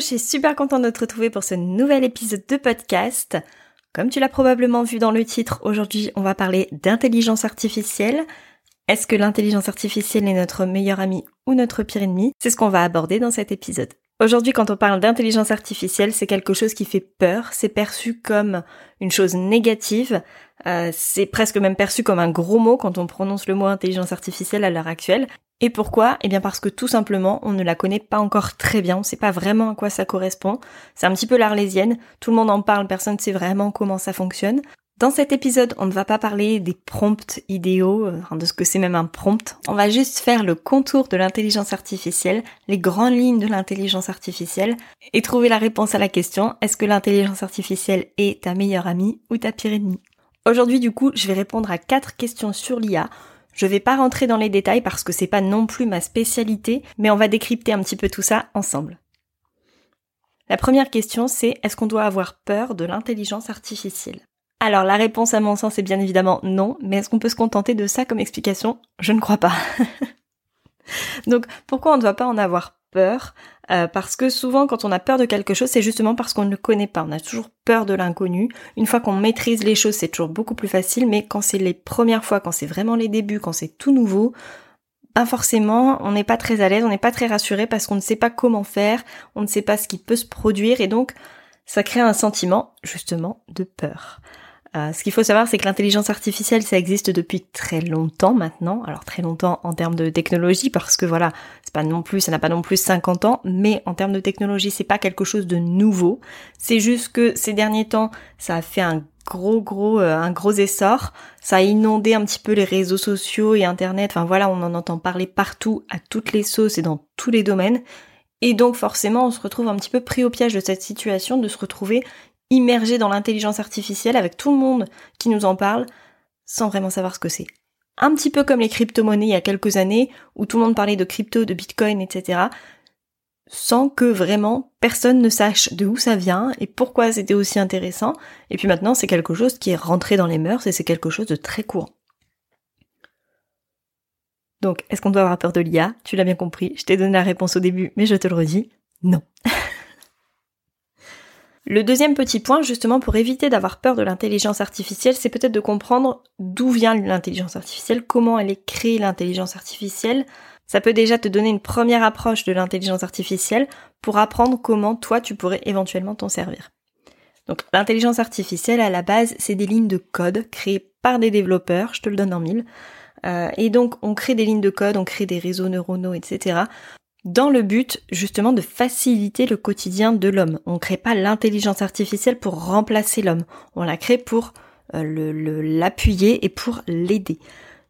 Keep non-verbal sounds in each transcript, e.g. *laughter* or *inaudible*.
je suis super contente de te retrouver pour ce nouvel épisode de podcast. Comme tu l'as probablement vu dans le titre, aujourd'hui on va parler d'intelligence artificielle. Est-ce que l'intelligence artificielle est notre meilleur ami ou notre pire ennemi? C'est ce qu'on va aborder dans cet épisode. Aujourd'hui, quand on parle d'intelligence artificielle, c'est quelque chose qui fait peur, c'est perçu comme une chose négative, euh, c'est presque même perçu comme un gros mot quand on prononce le mot intelligence artificielle à l'heure actuelle. Et pourquoi? Eh bien parce que tout simplement, on ne la connaît pas encore très bien, on ne sait pas vraiment à quoi ça correspond. C'est un petit peu l'arlésienne, tout le monde en parle, personne ne sait vraiment comment ça fonctionne. Dans cet épisode, on ne va pas parler des prompts idéaux, euh, de ce que c'est même un prompt. On va juste faire le contour de l'intelligence artificielle, les grandes lignes de l'intelligence artificielle, et trouver la réponse à la question, est-ce que l'intelligence artificielle est ta meilleure amie ou ta pire ennemie? Aujourd'hui, du coup, je vais répondre à quatre questions sur l'IA je vais pas rentrer dans les détails parce que c'est pas non plus ma spécialité, mais on va décrypter un petit peu tout ça ensemble. La première question, c'est est-ce qu'on doit avoir peur de l'intelligence artificielle? Alors la réponse à mon sens est bien évidemment non, mais est-ce qu'on peut se contenter de ça comme explication? Je ne crois pas. *laughs* Donc pourquoi on ne doit pas en avoir peur euh, parce que souvent quand on a peur de quelque chose, c'est justement parce qu'on ne le connaît pas. On a toujours peur de l'inconnu. Une fois qu'on maîtrise les choses, c'est toujours beaucoup plus facile, mais quand c'est les premières fois, quand c'est vraiment les débuts, quand c'est tout nouveau, ben forcément, on n'est pas très à l'aise, on n'est pas très rassuré parce qu'on ne sait pas comment faire, on ne sait pas ce qui peut se produire et donc ça crée un sentiment justement de peur. Euh, ce qu'il faut savoir, c'est que l'intelligence artificielle, ça existe depuis très longtemps maintenant. Alors très longtemps en termes de technologie, parce que voilà, c'est pas non plus, ça n'a pas non plus 50 ans, mais en termes de technologie, c'est pas quelque chose de nouveau. C'est juste que ces derniers temps, ça a fait un gros gros euh, un gros essor. Ça a inondé un petit peu les réseaux sociaux et internet. Enfin voilà, on en entend parler partout, à toutes les sauces et dans tous les domaines. Et donc forcément, on se retrouve un petit peu pris au piège de cette situation, de se retrouver immergé dans l'intelligence artificielle avec tout le monde qui nous en parle sans vraiment savoir ce que c'est. Un petit peu comme les crypto-monnaies il y a quelques années où tout le monde parlait de crypto, de bitcoin, etc. sans que vraiment personne ne sache de où ça vient et pourquoi c'était aussi intéressant. Et puis maintenant c'est quelque chose qui est rentré dans les mœurs et c'est quelque chose de très courant. Donc, est-ce qu'on doit avoir peur de l'IA Tu l'as bien compris, je t'ai donné la réponse au début, mais je te le redis, non. *laughs* Le deuxième petit point, justement, pour éviter d'avoir peur de l'intelligence artificielle, c'est peut-être de comprendre d'où vient l'intelligence artificielle, comment elle est créée l'intelligence artificielle. Ça peut déjà te donner une première approche de l'intelligence artificielle pour apprendre comment toi tu pourrais éventuellement t'en servir. Donc l'intelligence artificielle à la base, c'est des lignes de code créées par des développeurs, je te le donne en mille. Euh, et donc on crée des lignes de code, on crée des réseaux neuronaux, etc dans le but justement de faciliter le quotidien de l'homme. On ne crée pas l'intelligence artificielle pour remplacer l'homme, on la crée pour euh, l'appuyer et pour l'aider.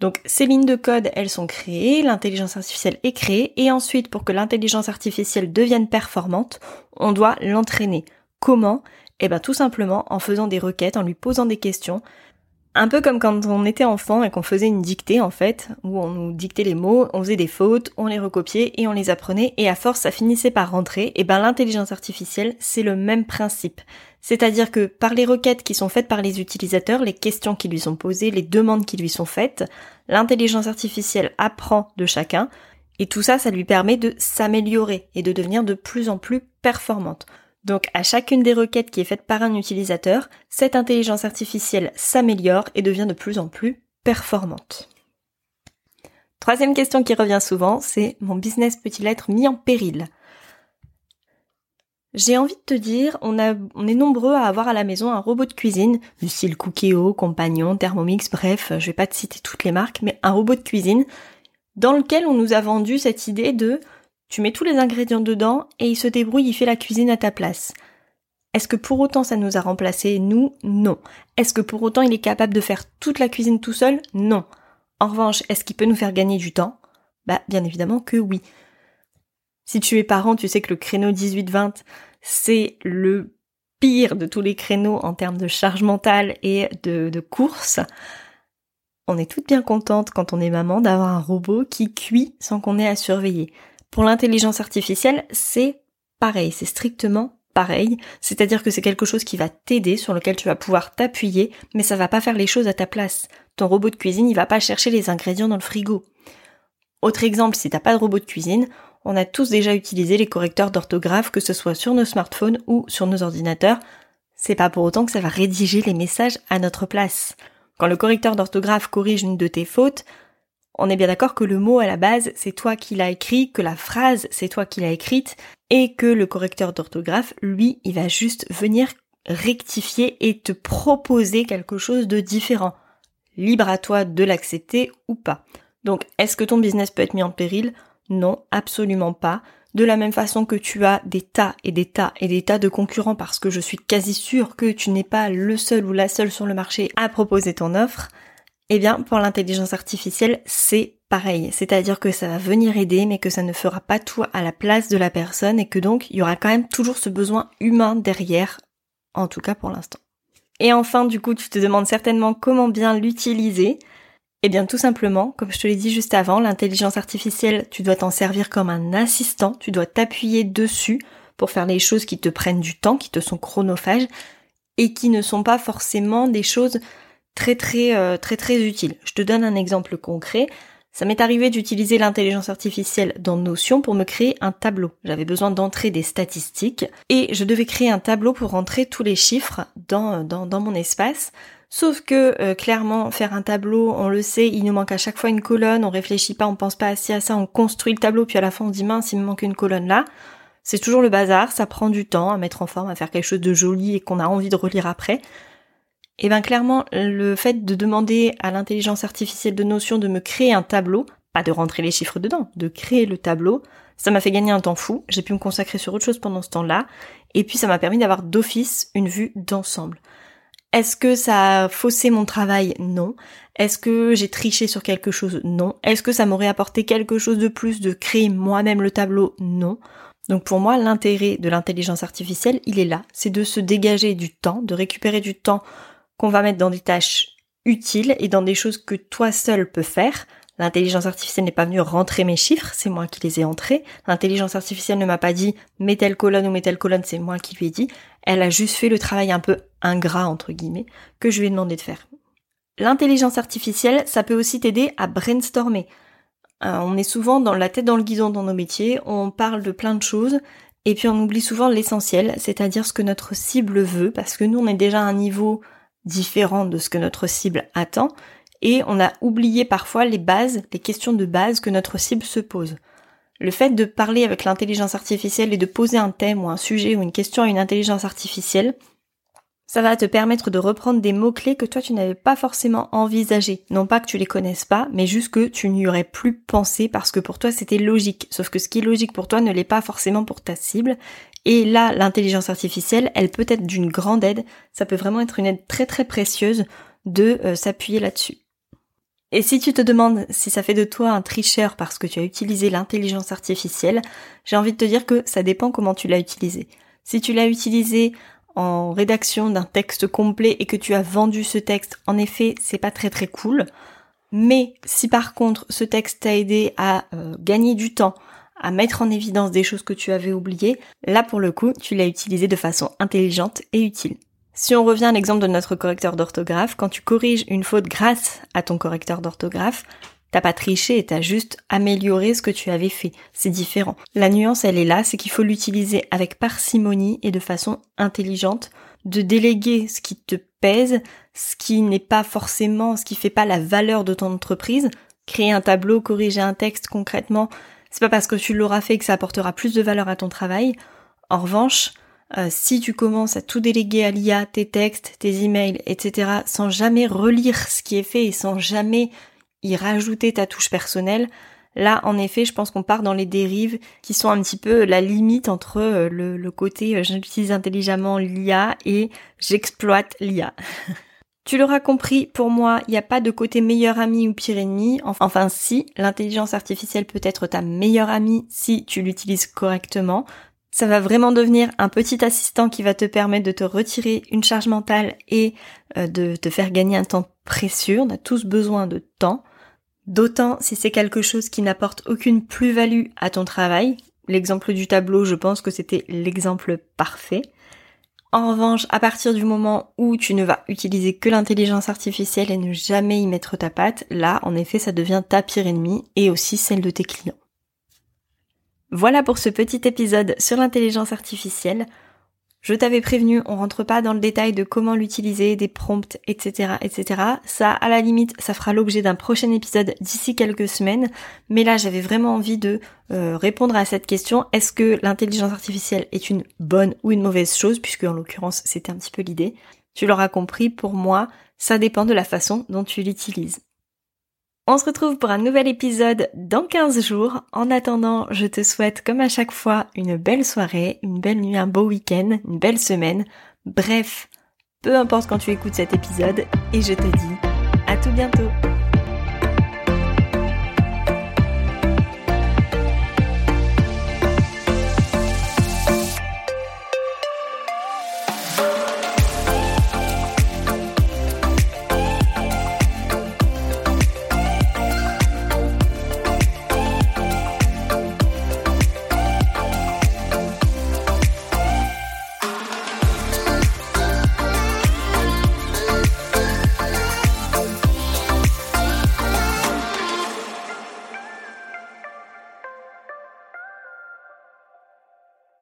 Donc ces lignes de code, elles sont créées, l'intelligence artificielle est créée, et ensuite pour que l'intelligence artificielle devienne performante, on doit l'entraîner. Comment? Eh bien tout simplement en faisant des requêtes, en lui posant des questions, un peu comme quand on était enfant et qu'on faisait une dictée en fait, où on nous dictait les mots, on faisait des fautes, on les recopiait et on les apprenait et à force ça finissait par rentrer, et ben l'intelligence artificielle c'est le même principe. C'est-à-dire que par les requêtes qui sont faites par les utilisateurs, les questions qui lui sont posées, les demandes qui lui sont faites, l'intelligence artificielle apprend de chacun et tout ça ça lui permet de s'améliorer et de devenir de plus en plus performante. Donc à chacune des requêtes qui est faite par un utilisateur, cette intelligence artificielle s'améliore et devient de plus en plus performante. Troisième question qui revient souvent, c'est mon business peut-il être mis en péril? J'ai envie de te dire, on, est nombreux à avoir à la maison un robot de cuisine, du style Cookéo, Compagnon, Thermomix, bref, je vais pas te citer toutes les marques, mais un robot de cuisine dans lequel on nous a vendu cette idée de tu mets tous les ingrédients dedans et il se débrouille, il fait la cuisine à ta place. Est-ce que pour autant ça nous a remplacé Nous, non. Est-ce que pour autant il est capable de faire toute la cuisine tout seul? Non. En revanche, est-ce qu'il peut nous faire gagner du temps? Bah, bien évidemment que oui. Si tu es parent, tu sais que le créneau 18-20, c'est le pire de tous les créneaux en termes de charge mentale et de, de course. On est toutes bien contentes quand on est maman d'avoir un robot qui cuit sans qu'on ait à surveiller. Pour l'intelligence artificielle, c'est pareil, c'est strictement pareil, c'est-à-dire que c'est quelque chose qui va t'aider, sur lequel tu vas pouvoir t'appuyer, mais ça va pas faire les choses à ta place. Ton robot de cuisine, il va pas chercher les ingrédients dans le frigo. Autre exemple, si t'as pas de robot de cuisine, on a tous déjà utilisé les correcteurs d'orthographe, que ce soit sur nos smartphones ou sur nos ordinateurs. C'est pas pour autant que ça va rédiger les messages à notre place. Quand le correcteur d'orthographe corrige une de tes fautes, on est bien d'accord que le mot à la base, c'est toi qui l'as écrit, que la phrase, c'est toi qui l'as écrite, et que le correcteur d'orthographe, lui, il va juste venir rectifier et te proposer quelque chose de différent. Libre à toi de l'accepter ou pas. Donc, est-ce que ton business peut être mis en péril? Non, absolument pas. De la même façon que tu as des tas et des tas et des tas de concurrents parce que je suis quasi sûre que tu n'es pas le seul ou la seule sur le marché à proposer ton offre, eh bien pour l'intelligence artificielle c'est pareil. C'est-à-dire que ça va venir aider mais que ça ne fera pas tout à la place de la personne et que donc il y aura quand même toujours ce besoin humain derrière, en tout cas pour l'instant. Et enfin du coup tu te demandes certainement comment bien l'utiliser. Eh bien tout simplement, comme je te l'ai dit juste avant, l'intelligence artificielle, tu dois t'en servir comme un assistant, tu dois t'appuyer dessus pour faire les choses qui te prennent du temps, qui te sont chronophages et qui ne sont pas forcément des choses très très euh, très très utiles. Je te donne un exemple concret. Ça m'est arrivé d'utiliser l'intelligence artificielle dans Notion pour me créer un tableau. J'avais besoin d'entrer des statistiques et je devais créer un tableau pour rentrer tous les chiffres dans, dans, dans mon espace. Sauf que euh, clairement, faire un tableau, on le sait, il nous manque à chaque fois une colonne, on réfléchit pas, on pense pas assez à ça, on construit le tableau, puis à la fin on dit mince, il me manque une colonne là. C'est toujours le bazar, ça prend du temps à mettre en forme, à faire quelque chose de joli et qu'on a envie de relire après. Et ben clairement, le fait de demander à l'intelligence artificielle de Notion de me créer un tableau, pas de rentrer les chiffres dedans, de créer le tableau, ça m'a fait gagner un temps fou, j'ai pu me consacrer sur autre chose pendant ce temps-là, et puis ça m'a permis d'avoir d'office une vue d'ensemble. Est-ce que ça a faussé mon travail? Non. Est-ce que j'ai triché sur quelque chose? Non. Est-ce que ça m'aurait apporté quelque chose de plus de créer moi-même le tableau? Non. Donc pour moi, l'intérêt de l'intelligence artificielle, il est là. C'est de se dégager du temps, de récupérer du temps qu'on va mettre dans des tâches utiles et dans des choses que toi seul peux faire. L'intelligence artificielle n'est pas venue rentrer mes chiffres, c'est moi qui les ai entrés. L'intelligence artificielle ne m'a pas dit mets telle colonne ou mets telle colonne, c'est moi qui lui ai dit. Elle a juste fait le travail un peu ingrat, entre guillemets, que je lui ai demandé de faire. L'intelligence artificielle, ça peut aussi t'aider à brainstormer. Euh, on est souvent dans la tête dans le guidon dans nos métiers, on parle de plein de choses, et puis on oublie souvent l'essentiel, c'est-à-dire ce que notre cible veut, parce que nous on est déjà à un niveau différent de ce que notre cible attend, et on a oublié parfois les bases, les questions de base que notre cible se pose. Le fait de parler avec l'intelligence artificielle et de poser un thème ou un sujet ou une question à une intelligence artificielle, ça va te permettre de reprendre des mots-clés que toi tu n'avais pas forcément envisagés. Non pas que tu les connaisses pas, mais juste que tu n'y aurais plus pensé parce que pour toi c'était logique. Sauf que ce qui est logique pour toi ne l'est pas forcément pour ta cible. Et là, l'intelligence artificielle, elle peut être d'une grande aide. Ça peut vraiment être une aide très très précieuse de euh, s'appuyer là-dessus. Et si tu te demandes si ça fait de toi un tricheur parce que tu as utilisé l'intelligence artificielle, j'ai envie de te dire que ça dépend comment tu l'as utilisé. Si tu l'as utilisé en rédaction d'un texte complet et que tu as vendu ce texte, en effet, c'est pas très très cool. Mais si par contre ce texte t'a aidé à euh, gagner du temps, à mettre en évidence des choses que tu avais oubliées, là pour le coup, tu l'as utilisé de façon intelligente et utile. Si on revient à l'exemple de notre correcteur d'orthographe, quand tu corriges une faute grâce à ton correcteur d'orthographe, T'as pas triché, t'as juste amélioré ce que tu avais fait. C'est différent. La nuance, elle est là, c'est qu'il faut l'utiliser avec parcimonie et de façon intelligente, de déléguer ce qui te pèse, ce qui n'est pas forcément, ce qui fait pas la valeur de ton entreprise. Créer un tableau, corriger un texte concrètement, c'est pas parce que tu l'auras fait que ça apportera plus de valeur à ton travail. En revanche, euh, si tu commences à tout déléguer à l'IA, tes textes, tes emails, etc., sans jamais relire ce qui est fait et sans jamais y rajouter ta touche personnelle, là en effet je pense qu'on part dans les dérives qui sont un petit peu la limite entre euh, le, côté euh, j'utilise intelligemment l'IA et j'exploite l'IA. *laughs* Tu l'auras compris, pour moi, il n'y a pas de côté meilleur ami ou pire ennemi. Enfin si, l'intelligence artificielle peut être ta meilleure amie si tu l'utilises correctement. Ça va vraiment devenir un petit assistant qui va te permettre de te retirer une charge mentale et euh, de te faire gagner un temps précieux. On a tous besoin de temps. D'autant si c'est quelque chose qui n'apporte aucune plus-value à ton travail. L'exemple du tableau, je pense que c'était l'exemple parfait. En revanche, à partir du moment où tu ne vas utiliser que l'intelligence artificielle et ne jamais y mettre ta patte, là, en effet, ça devient ta pire ennemie et aussi celle de tes clients. Voilà pour ce petit épisode sur l'intelligence artificielle. Je t'avais prévenu, on rentre pas dans le détail de comment l'utiliser, des prompts, etc., etc. Ça, à la limite, ça fera l'objet d'un prochain épisode d'ici quelques semaines. Mais là, j'avais vraiment envie de euh, répondre à cette question. Est-ce que l'intelligence artificielle est une bonne ou une mauvaise chose? Puisque, en l'occurrence, c'était un petit peu l'idée. Tu l'auras compris, pour moi, ça dépend de la façon dont tu l'utilises. On se retrouve pour un nouvel épisode dans 15 jours. En attendant, je te souhaite comme à chaque fois une belle soirée, une belle nuit, un beau week-end, une belle semaine. Bref, peu importe quand tu écoutes cet épisode et je te dis à tout bientôt.